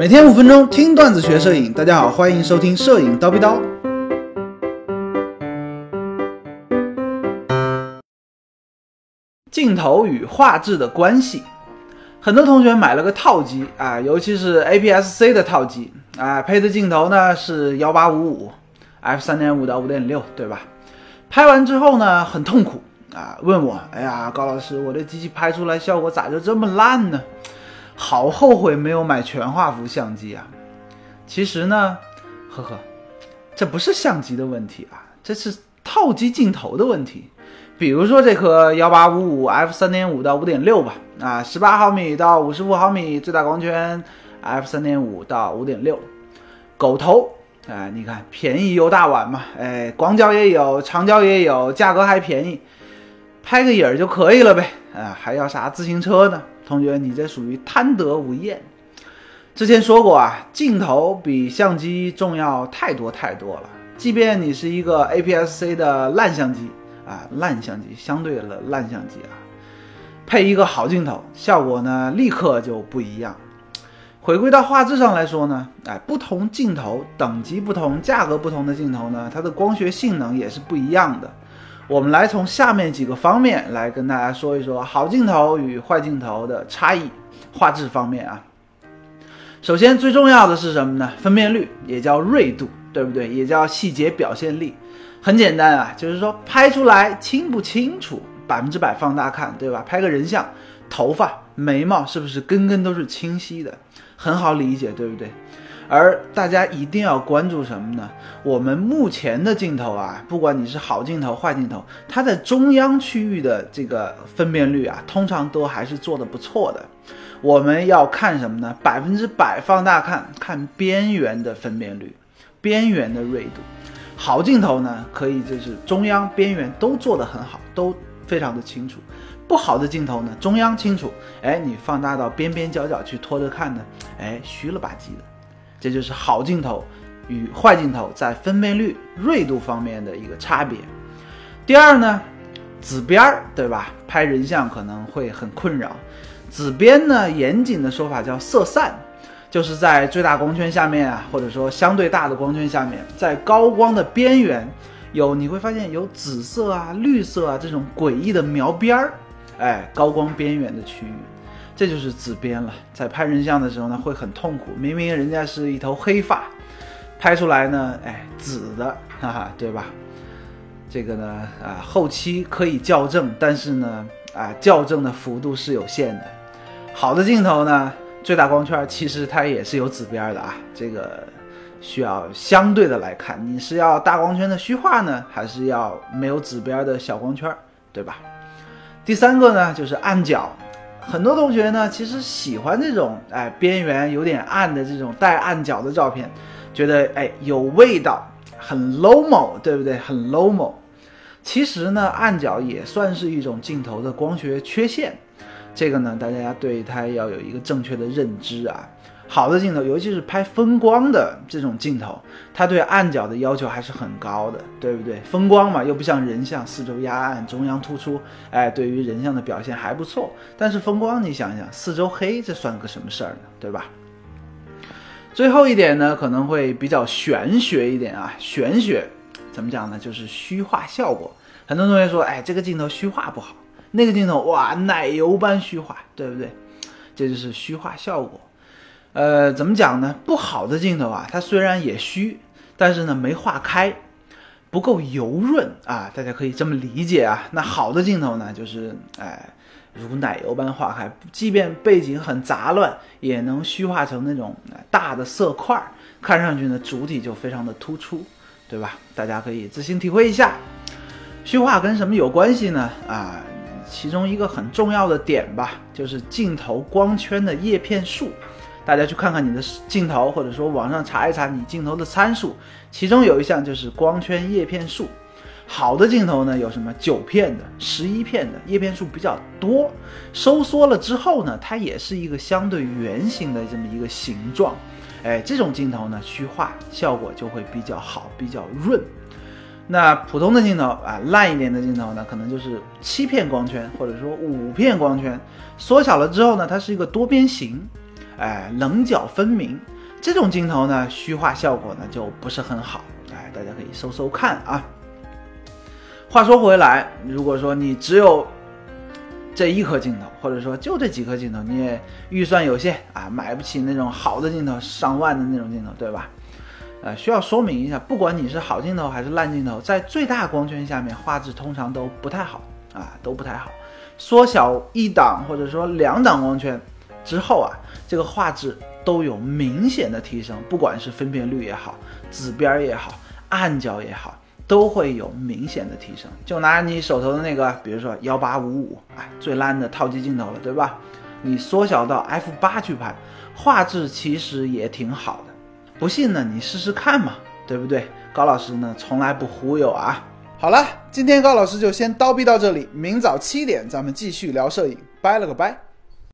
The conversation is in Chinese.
每天五分钟听段子学摄影，大家好，欢迎收听摄影叨逼叨。镜头与画质的关系，很多同学买了个套机啊，尤其是 APS-C 的套机啊，配的镜头呢是幺八五五 f 三点五到五点六，对吧？拍完之后呢很痛苦啊，问我，哎呀，高老师，我的机器拍出来效果咋就这么烂呢？好后悔没有买全画幅相机啊！其实呢，呵呵，这不是相机的问题啊，这是套机镜头的问题。比如说这颗幺八五五 f 三点五到五点六吧，啊，十八毫米到五十五毫米最大光圈 f 三点五到五点六，狗头，哎，你看便宜又大碗嘛，哎，广角也有，长焦也有，价格还便宜，拍个影儿就可以了呗，啊，还要啥自行车呢？同学，你这属于贪得无厌。之前说过啊，镜头比相机重要太多太多了。即便你是一个 APS-C 的烂相机啊，烂相机相对的烂相机啊，配一个好镜头，效果呢立刻就不一样。回归到画质上来说呢，哎，不同镜头等级不同、价格不同的镜头呢，它的光学性能也是不一样的。我们来从下面几个方面来跟大家说一说好镜头与坏镜头的差异，画质方面啊。首先最重要的是什么呢？分辨率也叫锐度，对不对？也叫细节表现力。很简单啊，就是说拍出来清不清楚，百分之百放大看，对吧？拍个人像，头发、眉毛是不是根根都是清晰的？很好理解，对不对？而大家一定要关注什么呢？我们目前的镜头啊，不管你是好镜头、坏镜头，它在中央区域的这个分辨率啊，通常都还是做的不错的。我们要看什么呢？百分之百放大看，看边缘的分辨率，边缘的锐度。好镜头呢，可以就是中央、边缘都做得很好，都非常的清楚。不好的镜头呢，中央清楚，哎，你放大到边边角角去拖着看呢，哎，虚了吧唧的。这就是好镜头与坏镜头在分辨率、锐度方面的一个差别。第二呢，紫边儿，对吧？拍人像可能会很困扰。紫边呢，严谨的说法叫色散，就是在最大光圈下面啊，或者说相对大的光圈下面，在高光的边缘有你会发现有紫色啊、绿色啊这种诡异的描边儿，哎，高光边缘的区域。这就是紫边了，在拍人像的时候呢，会很痛苦。明明人家是一头黑发，拍出来呢，哎，紫的，哈哈，对吧？这个呢，啊，后期可以校正，但是呢，啊，校正的幅度是有限的。好的镜头呢，最大光圈其实它也是有紫边的啊，这个需要相对的来看，你是要大光圈的虚化呢，还是要没有紫边的小光圈，对吧？第三个呢，就是暗角。很多同学呢，其实喜欢这种哎边缘有点暗的这种带暗角的照片，觉得哎有味道，很 low mo，对不对？很 low mo。其实呢，暗角也算是一种镜头的光学缺陷，这个呢，大家对它要有一个正确的认知啊。好的镜头，尤其是拍风光的这种镜头，它对暗角的要求还是很高的，对不对？风光嘛，又不像人像，四周压暗，中央突出，哎，对于人像的表现还不错。但是风光，你想想，四周黑，这算个什么事儿呢？对吧？最后一点呢，可能会比较玄学一点啊，玄学怎么讲呢？就是虚化效果。很多同学说，哎，这个镜头虚化不好，那个镜头哇，奶油般虚化，对不对？这就是虚化效果。呃，怎么讲呢？不好的镜头啊，它虽然也虚，但是呢没化开，不够油润啊，大家可以这么理解啊。那好的镜头呢，就是哎如奶油般化开，即便背景很杂乱，也能虚化成那种大的色块，看上去呢主体就非常的突出，对吧？大家可以自行体会一下，虚化跟什么有关系呢？啊，其中一个很重要的点吧，就是镜头光圈的叶片数。大家去看看你的镜头，或者说网上查一查你镜头的参数，其中有一项就是光圈叶片数。好的镜头呢，有什么九片的、十一片的，叶片数比较多。收缩了之后呢，它也是一个相对圆形的这么一个形状。哎，这种镜头呢，虚化效果就会比较好，比较润。那普通的镜头啊，烂一点的镜头呢，可能就是七片光圈，或者说五片光圈，缩小了之后呢，它是一个多边形。哎，棱角分明。这种镜头呢，虚化效果呢就不是很好。哎，大家可以搜搜看啊。话说回来，如果说你只有这一颗镜头，或者说就这几颗镜头，你也预算有限啊，买不起那种好的镜头，上万的那种镜头，对吧？呃，需要说明一下，不管你是好镜头还是烂镜头，在最大光圈下面，画质通常都不太好啊，都不太好。缩小一档或者说两档光圈之后啊，这个画质都有明显的提升，不管是分辨率也好，紫边也好，暗角也好，都会有明显的提升。就拿你手头的那个，比如说幺八五五，哎，最烂的套机镜头了，对吧？你缩小到 f 八去拍，画质其实也挺好的。不信呢，你试试看嘛，对不对？高老师呢，从来不忽悠啊。好了，今天高老师就先叨逼到这里，明早七点咱们继续聊摄影，拜了个拜。